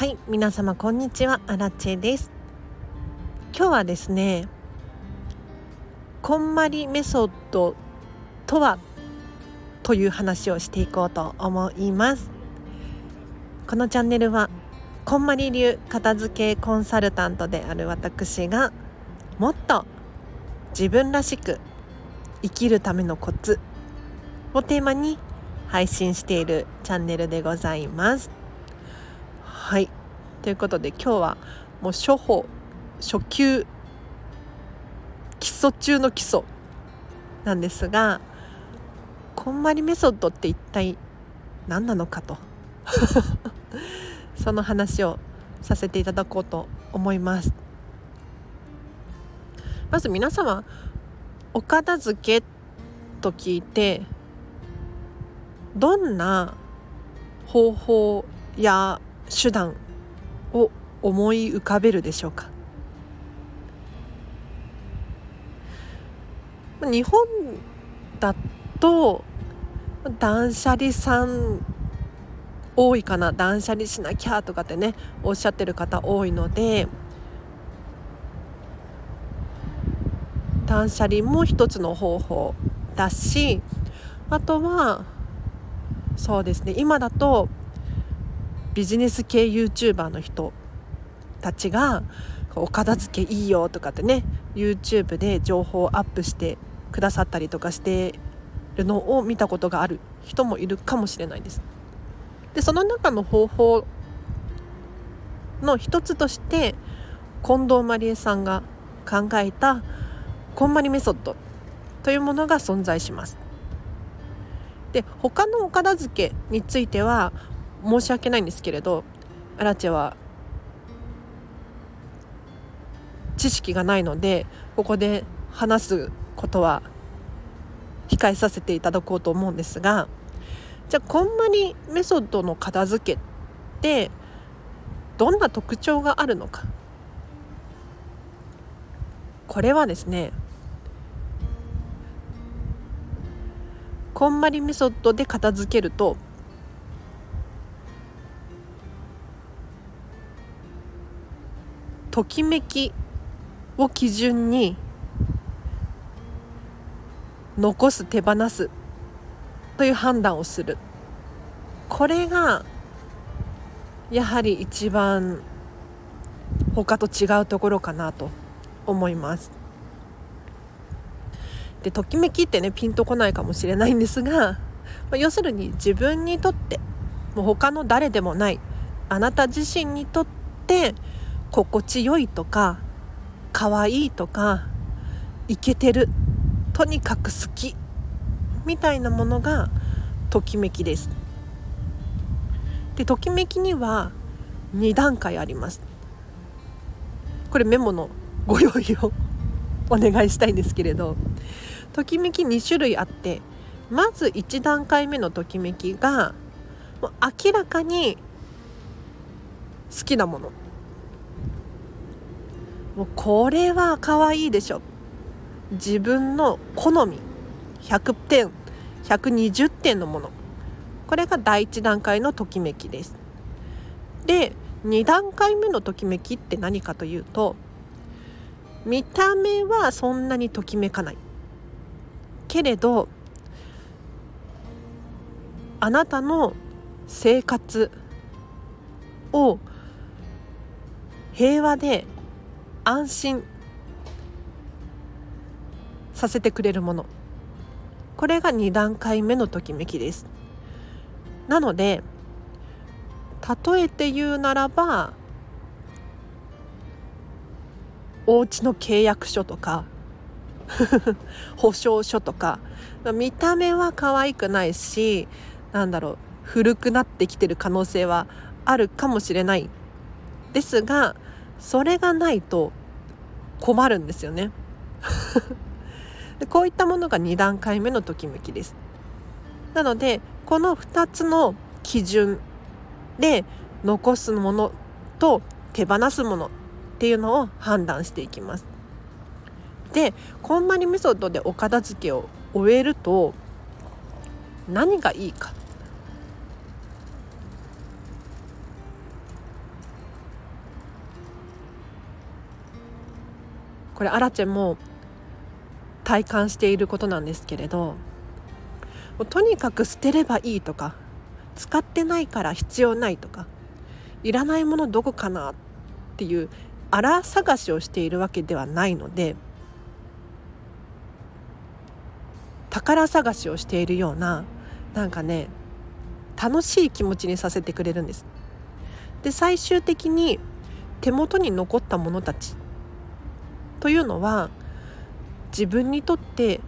はい皆様こんにちは。アラチェです。今日はですねこんまりメソッドとはという話をしていこうと思います。このチャンネルはこんまり流片付けコンサルタントである私がもっと自分らしく生きるためのコツをテーマに配信しているチャンネルでございます。はい。ということで今日はもう初歩初級基礎中の基礎なんですがこんまりメソッドって一体何なのかと。その話をさせていただこうと思います。まず皆様お片付けと聞いてどんな方法や手段を思い浮かべるでしょうか。日本だと断捨離さん多いかな。断捨離しなきゃとかってねおっしゃってる方多いので断捨離も一つの方法だしあとはそうですね。今だとビジネス系 YouTuber の人たちがお片付けいいよとかってね YouTube で情報をアップしてくださったりとかしてるのを見たことがある人もいるかもしれないです。でその中の方法の一つとして近藤麻理恵さんが考えたこんまりメソッドというものが存在します。で他のお片付けについては申し訳ないんですけれどアラチェは知識がないのでここで話すことは控えさせていただこうと思うんですがじゃあこんまりメソッドの片付けってどんな特徴があるのか。これはですねこんまりメソッドで片付けるとときめきを基準に残す手放すという判断をする。これがやはり一番他と違うところかなと思います。でときめきってねピンとこないかもしれないんですが、まあ、要するに自分にとってもう他の誰でもないあなた自身にとって心地よいとか可愛いとかイケてるとにかく好きみたいなものがときめきです。でときめきには2段階あります。これメモのご用意を お願いしたいんですけれどときめき2種類あってまず1段階目のときめきがもう明らかに好きなもの。もうこれは可愛いでしょ。自分の好み。100点。120点のもの。これが第1段階のときめきです。で2段階目のときめきって何かというと見た目はそんなにときめかない。けれどあなたの生活を平和で安心させてくれるもの。これが2段階目のときめきです。なので例えて言うならばお家の契約書とか 保証書とか見た目は可愛くないしなんだろう古くなってきてる可能性はあるかもしれない。ですがそれがないと困るんですよね。でこういったものが2段階目のときめきです。なのでこの2つの基準で残すものと手放すものっていうのを判断していきます。でこんまりメソッドでお片付けを終えると何がいいかこれアラチェも体感していることなんですけれどとにかく捨てればいいとか使ってないから必要ないとかいらないものどこかなっていうあら探しをしているわけではないので宝探しをしているようななんかね楽しい気持ちにさせてくれるんです。で最終的に手元に残ったものたちというのは自分にとって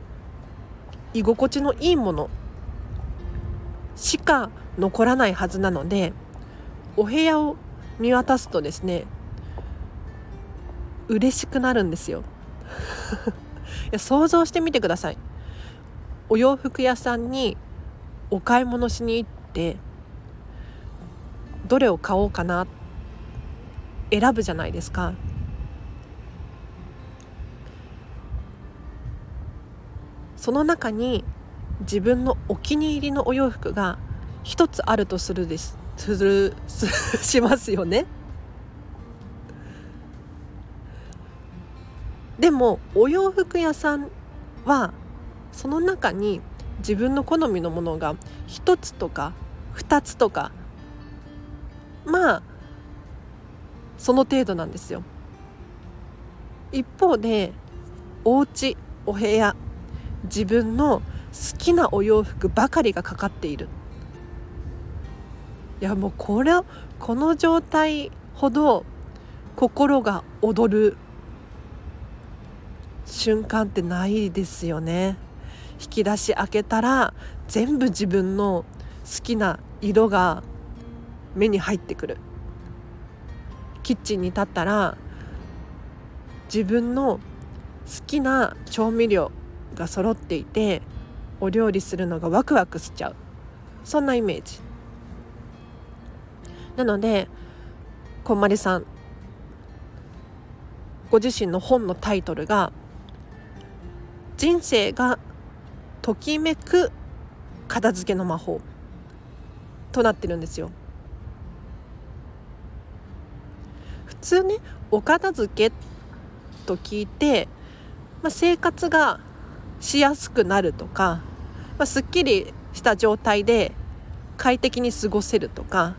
居心地のいいものしか残らないはずなのでお部屋を見渡すとですね嬉しくなるんですよ。いや想像してみてください。お洋服屋さんにお買い物しに行ってどれを買おうかな選ぶじゃないですか。その中に自分のお気に入りのお洋服が一つあるとするですする しますよね。でもお洋服屋さんはその中に自分の好みのものが1つとか2つとかまあその程度なんですよ。一方でお家お部屋自分の好きなお洋服ばかりがかかっている。いやもうこれこの状態ほど心が躍る瞬間ってないですよね。引き出し開けたら全部自分の好きな色が目に入ってくる。キッチンに立ったら自分の好きな調味料が揃っていてお料理するのがワクワクしちゃう。そんなイメージ。なのでこんまりさんご自身の本のタイトルが人生がときめく片付けの魔法となってるんですよ。普通ねお片付けと聞いて、まあ、生活がしやすくなるとか、まあ、すっきりした状態で快適に過ごせるとか、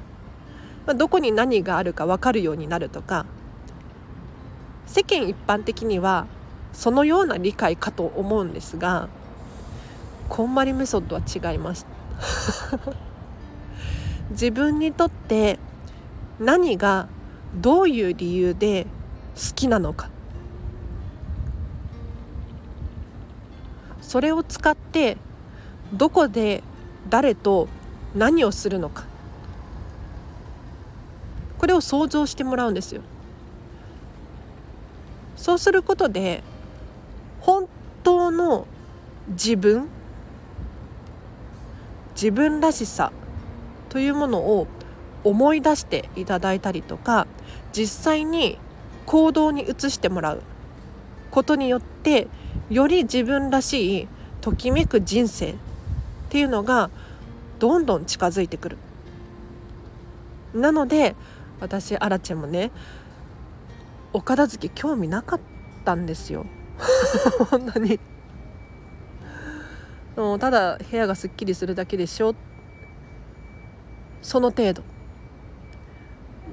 まあ、どこに何があるか分かるようになるとか世間一般的にはそのような理解かと思うんですがこんまりメソッドは違います。自分にとって何がどういう理由で好きなのかそれを使ってどこで誰と何をするのか。これを想像してもらうんですよ。そうすることで本当の自分自分らしさというものを思い出していただいたりとか実際に行動に移してもらうことによってより自分らしいときめく人生っていうのがどんどん近づいてくる。なので私アラチェもねお片付け興味なかったんですよ。本当に。もうただ部屋がすっきりするだけでしょ。その程度。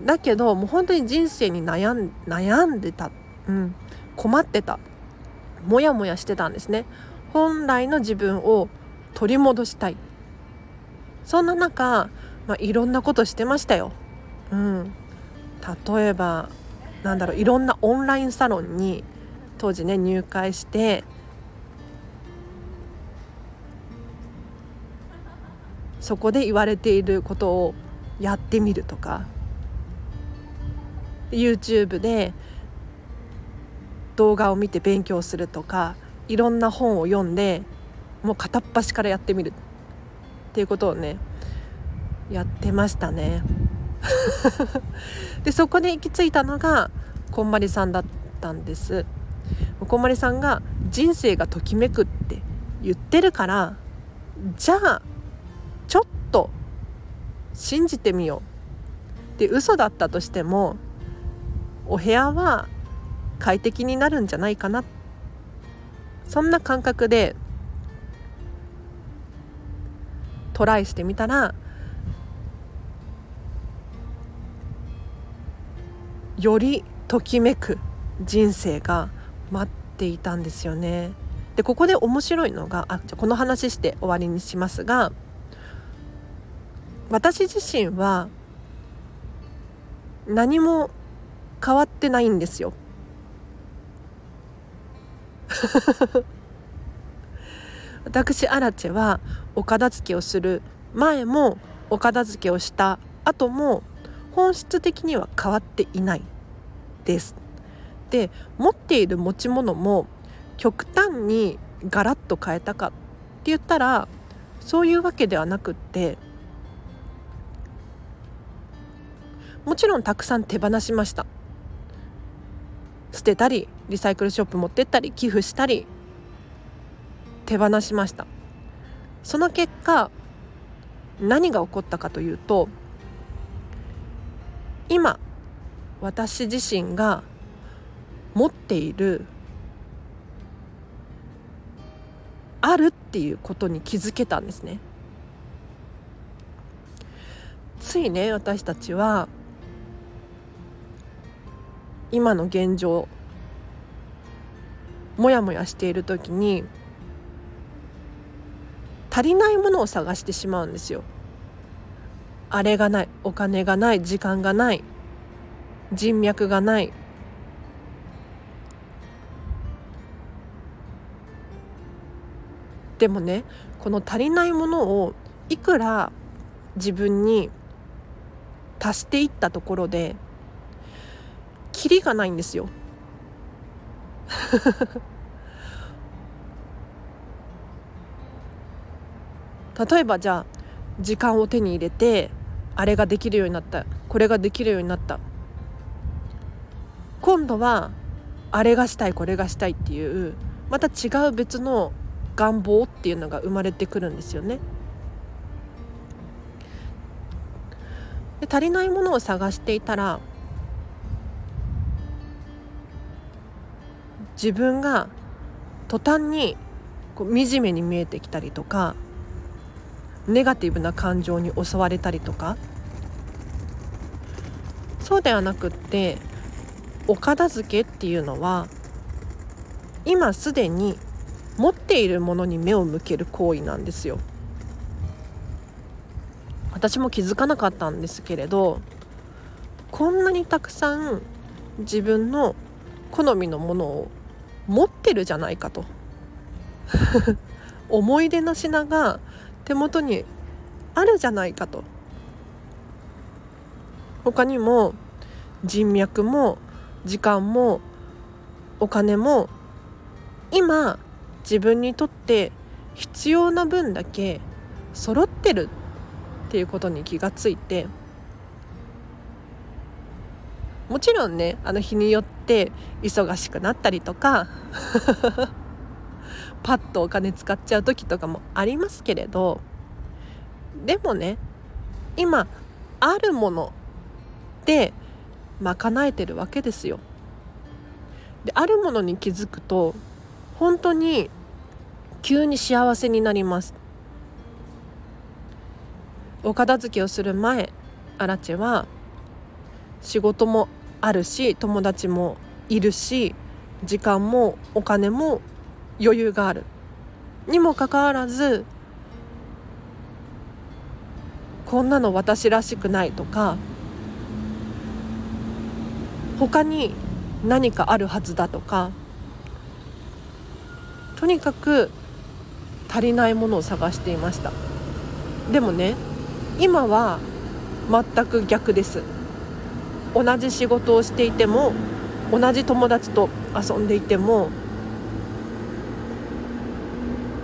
だけどもう本当に人生に悩ん悩んでた、うん、困ってた。モヤモヤしてたんですね。本来の自分を取り戻したい。そんな中、まあ、いろんなことしてましたよ、うん、例えばなんだろういろんなオンラインサロンに当時ね入会してそこで言われていることをやってみるとか。YouTube で動画を見て勉強するとかいろんな本を読んでもう片っ端からやってみる。っていうことをねやってましたね。でそこで行き着いたのがこんまりさんだったんです。こんまりさんが人生がときめくって言ってるからじゃあちょっと信じてみよう。で嘘だったとしてもお部屋は快適になるんじゃないかなそんな感覚でトライしてみたらよりときめく人生が待っていたんですよね。でここで面白いのがあじゃこの話して終わりにしますが私自身は何も変わってないんですよ。私アラチェはお片付けをする前もお片付けをした後も本質的には変わっていないです。で持っている持ち物も極端にガラッと変えたかって言ったらそういうわけではなくってもちろんたくさん手放しました捨てたりリサイクルショップ持ってったり寄付したり手放しました。その結果何が起こったかというと今私自身が持っているあるっていうことに気づけたんですね。ついね私たちは今の現状もやもやしている時に足りないものを探してしまうんですよ。あれがないお金がない時間がない人脈がないでもねこの足りないものをいくら自分に足していったところでキリがないんですよ例えばじゃあ時間を手に入れてあれができるようになったこれができるようになった今度はあれがしたいこれがしたいっていうまた違う別の願望っていうのが生まれてくるんですよね。で足りないものを探していたら自分が途端にこう惨めに見えてきたりとかネガティブな感情に襲われたりとかそうではなくってお片付けっていうのは今すでに持っているものに目を向ける行為なんですよ。私も気づかなかったんですけれどこんなにたくさん自分の好みのものを持ってるじゃないかと 思い出の品が手元にあるじゃないかと。他にも人脈も時間もお金も今自分にとって必要な分だけ揃ってるっていうことに気がついてもちろんねあの日によって忙しくなったりとか パッとお金使っちゃう時とかもありますけれどでもね今あるもので賄えてるわけですよ。であるものに気づくと本当に急に幸せになります。お片付けをする前アラチェは仕事もあるし友達もいるし時間もお金も余裕がある。にもかかわらずこんなの私らしくないとか他に何かあるはずだとかとにかく足りないものを探していました。でもね今は全く逆です。同じ仕事をしていても同じ友達と遊んでいても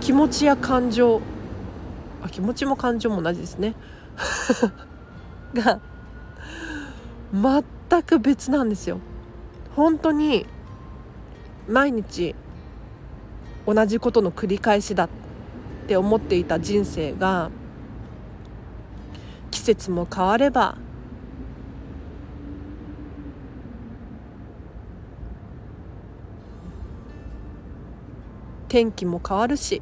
気持ちや感情。あ気持ちも感情も同じですね。が全く別なんですよ。本当に毎日同じことの繰り返しだって思っていた人生が季節も変われば天気も変わるし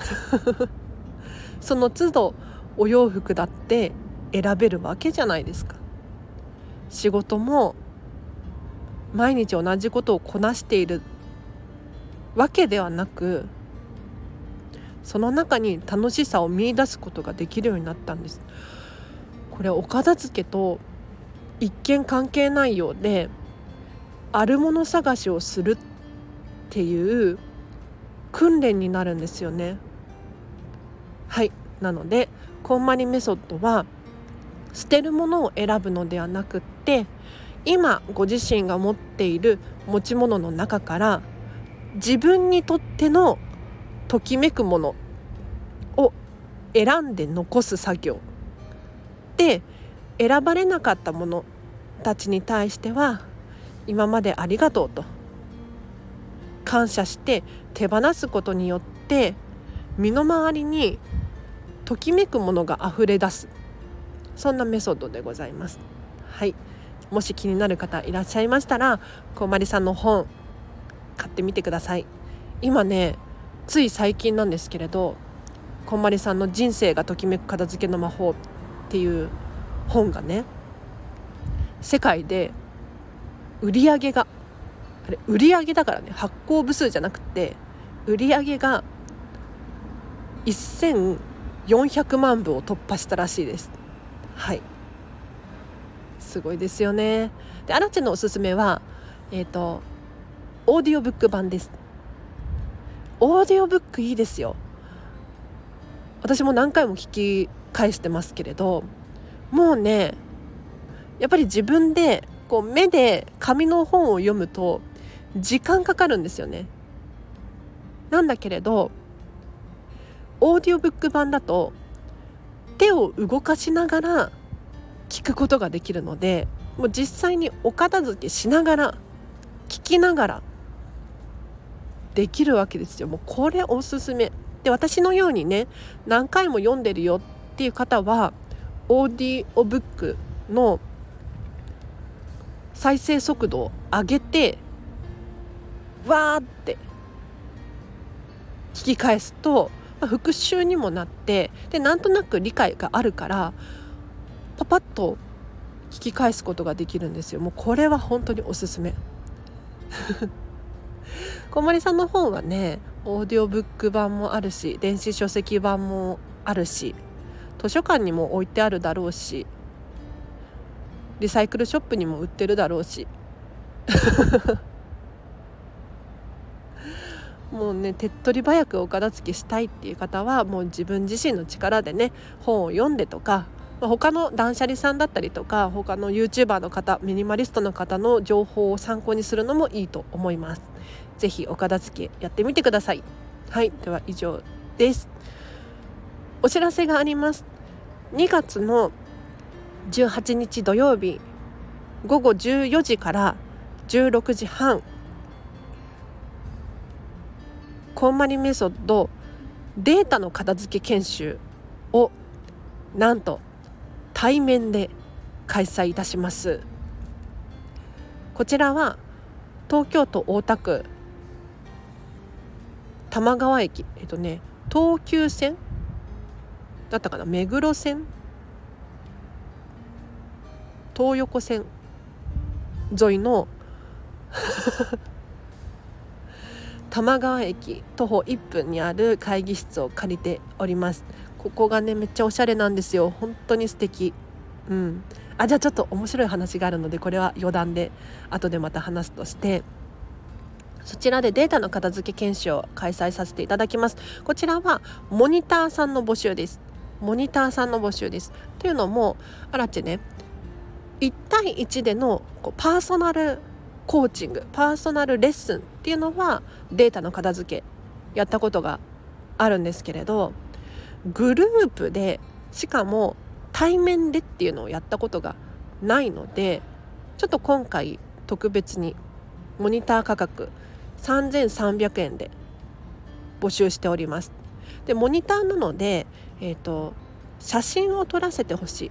その都度お洋服だって選べるわけじゃないですか。仕事も毎日同じことをこなしているわけではなくその中に楽しさを見いだすことができるようになったんです。これお片付けと一見関係ないようであるもの探しをするっていう訓練になるんですよね。はい。なのでこんまりメソッドは捨てるものを選ぶのではなくって今ご自身が持っている持ち物の中から自分にとってのときめくものを選んで残す作業。で選ばれなかったものたちに対しては今までありがとうと。感謝して手放すことによって身の回りにときめくものが溢れ出す。そんなメソッドでございます。はい。もし気になる方いらっしゃいましたらこまりさんの本買ってみてください。今ねつい最近なんですけれどこんまりさんの「人生がときめく片付けの魔法」っていう本がね世界で売り上げがあれ売り上げだからね発行部数じゃなくて売り上げが400万部を突破したらしいです。はい。すごいですよね。でアラチェのおすすめはえっ、ー、とオーディオブック版です。オーディオブックいいですよ。私も何回も聞き返してますけれどもうねやっぱり自分でこう目で紙の本を読むと時間かかるんですよね。なんだけれどオーディオブック版だと手を動かしながら聞くことができるのでもう実際にお片付けしながら聞きながらできるわけですよ。もうこれおすすめ。で私のようにね何回も読んでるよっていう方はオーディオブックの再生速度を上げてわーって聞き返すと、復習にもなってでなんとなく理解があるからパパッと聞き返すことができるんですよ。もうこれは本当におすすめ。小森さんの本はねオーディオブック版もあるし電子書籍版もあるし図書館にも置いてあるだろうしリサイクルショップにも売ってるだろうし。もうね手っ取り早くお片付けしたいっていう方はもう自分自身の力でね本を読んでとか他の断捨離さんだったりとか他の YouTuber の方ミニマリストの方の情報を参考にするのもいいと思います。是非お片付けやってみてください。はいでは以上です。お知らせがあります。2月の18日土曜日午後14時から16時半こんまりメソッドデータの片付け研修をなんと対面で開催いたします。こちらは東京都大田区玉川駅えっとね東急線だったかな目黒線東横線沿いの 玉川駅徒歩1分にある会議室を借りております。ここがねめっちゃおしゃれなんですよ。本当に素敵。うん。あじゃあちょっと面白い話があるのでこれは余談で後でまた話すとして。そちらでデータの片付け研修を開催させていただきます。こちらはモニターさんの募集です。モニターさんの募集です。というのもあらちね1対1でのこうパーソナルコーチングパーソナルレッスンっていうのはデータの片付けやったことがあるんですけれどグループでしかも対面でっていうのをやったことがないのでちょっと今回特別にモニター価格3300円で募集しております。でモニターなので、えーと、写真を撮らせてほしい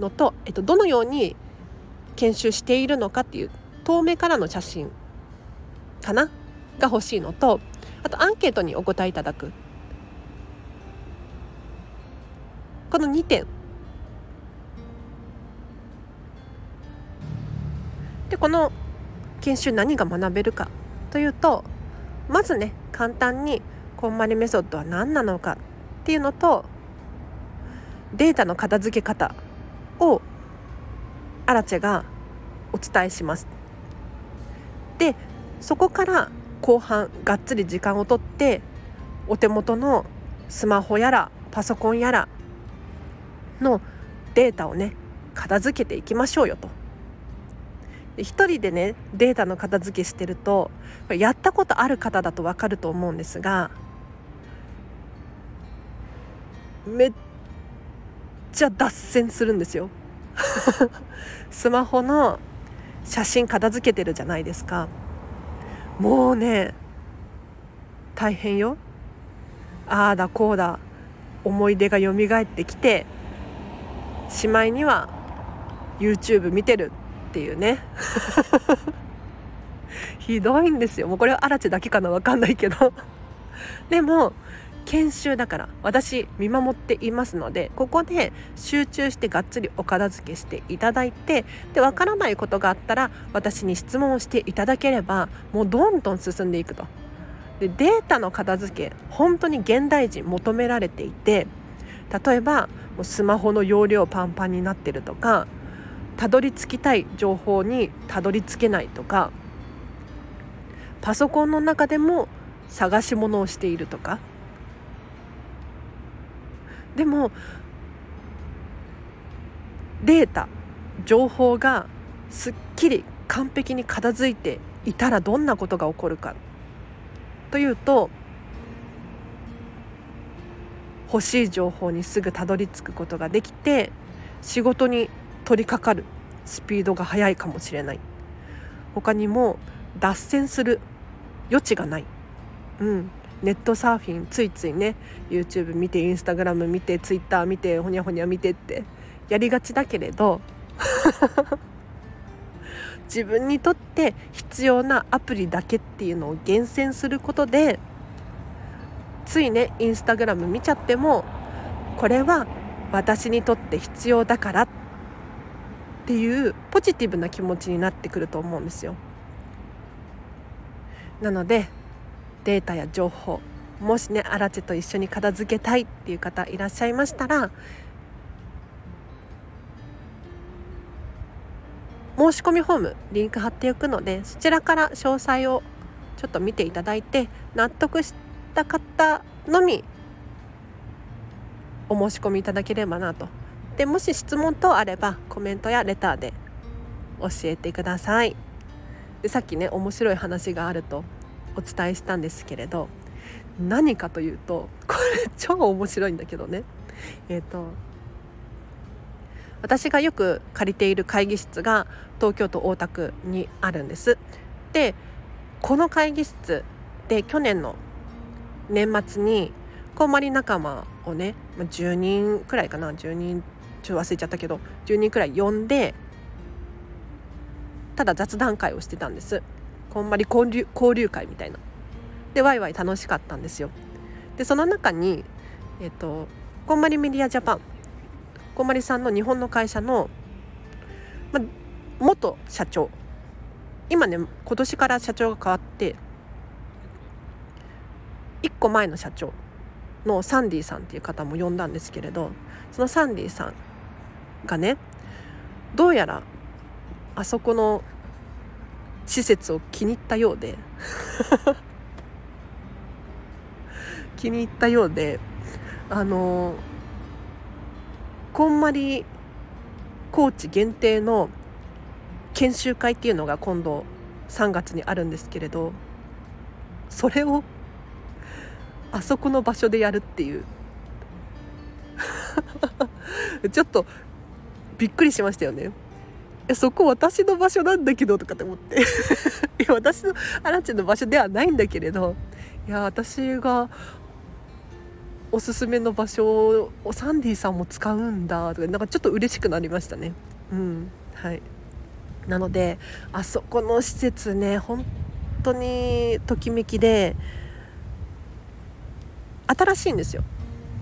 のと、えーと、どのように研修しているのかっていう遠目からの写真かな？が欲しいのとあとアンケートにお答えいただく。この2点。でこの研修何が学べるかというとまずね簡単にこんまりメソッドは何なのかっていうのとデータの片付け方をアラチェがお伝えします。でそこから後半がっつり時間をとってお手元のスマホやらパソコンやらのデータをね片付けていきましょうよと。で一人でねデータの片付けしてるとやったことある方だと分かると思うんですがめっちゃ脱線するんですよ スマホの写真片付けてるじゃないですか。もうね大変よ。ああだこうだ思い出が蘇ってきてしまいには YouTube 見てるっていうね。ひどいんですよ。もうこれはアラチだけかな分かんないけど。でも研修だから私見守っていますのでここで集中してがっつりお片付けしていただいてで分からないことがあったら私に質問をしていただければもうどんどん進んでいくと。でデータの片付け本当に現代人求められていて例えばもうスマホの容量パンパンになってるとかたどり着きたい情報にたどり着けないとかパソコンの中でも探し物をしているとかでもデータ情報がすっきり完璧に片付いていたらどんなことが起こるか。というと欲しい情報にすぐたどり着くことができて仕事に取り掛かるスピードが速いかもしれない。他にも脱線する余地がない、うん、ネットサーフィンついついね YouTube 見てインスタグラム見て Twitter 見てほにゃほにゃ見てってやりがちだけれど 自分にとって必要なアプリだけっていうのを厳選することでついねインスタグラム見ちゃってもこれは私にとって必要だからっていうポジティブな気持ちになってくると思うんですよ。なのでデータや情報もしねアラチェと一緒に片付けたいっていう方いらっしゃいましたら申し込みフォームリンク貼っておくのでそちらから詳細をちょっと見ていただいて納得した方のみお申し込みいただければなと。でもし質問等あればコメントやレターで教えてください。でさっきね面白い話があるとお伝えしたんですけれど何かというとこれ超面白いんだけどね。えっ、ー、と私がよく借りている会議室が東京都大田区にあるんです。でこの会議室で去年の年末にこんまり仲間をね10人くらいかな10人ちょっと忘れちゃったけど10人くらい呼んでただ雑談会をしてたんです。こんまり交流交流会みたいな。でワイワイ楽しかったんですよ。でその中にえっ、とこんまりメディアジャパン。こんまりさんの日本の会社の、ま、元社長。今ね今年から社長が変わって1個前の社長。のサンディさんっていう方も呼んだんですけれどそのサンディさんがねどうやらあそこの施設を気に入ったようで。気に入ったようであのこんまりコーチ限定の研修会っていうのが今度3月にあるんですけれどそれをあそこの場所でやるっていう。ちょっとびっくりしましたよね。えそこ私の場所なんだけどとかって思って。いや私のアラチェの場所ではないんだけれど。いや私がおすすめの場所をサンディさんも使うんだとかなんかちょっと嬉しくなりましたね。うん。はい。なのであそこの施設ね本当にときめきで新しいんですよ。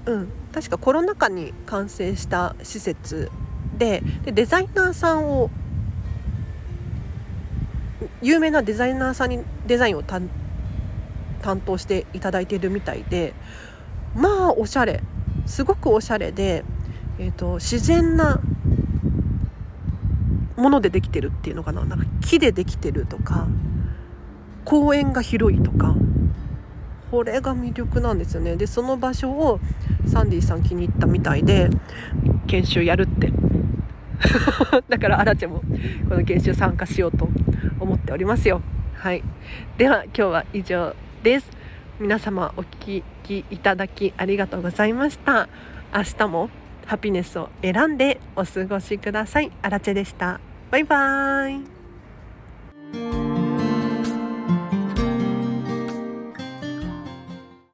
うん、確かコロナ禍に完成した施設ででデザイナーさんを有名なデザイナーさんにデザインを担当していただいているみたいでまあおしゃれ。すごくおしゃれで、えーと、自然なものでできてるっていうのかな。なんか木でできてるとか公園が広いとかこれが魅力なんですよね。でその場所をサンディさん気に入ったみたいで研修やるって だからアラチェもこの研修参加しようと思っておりますよ。はい。では今日は以上です。皆様お聞きいただきありがとうございました。明日もハピネスを選んでお過ごしください。アラチェでした。バイバーイ。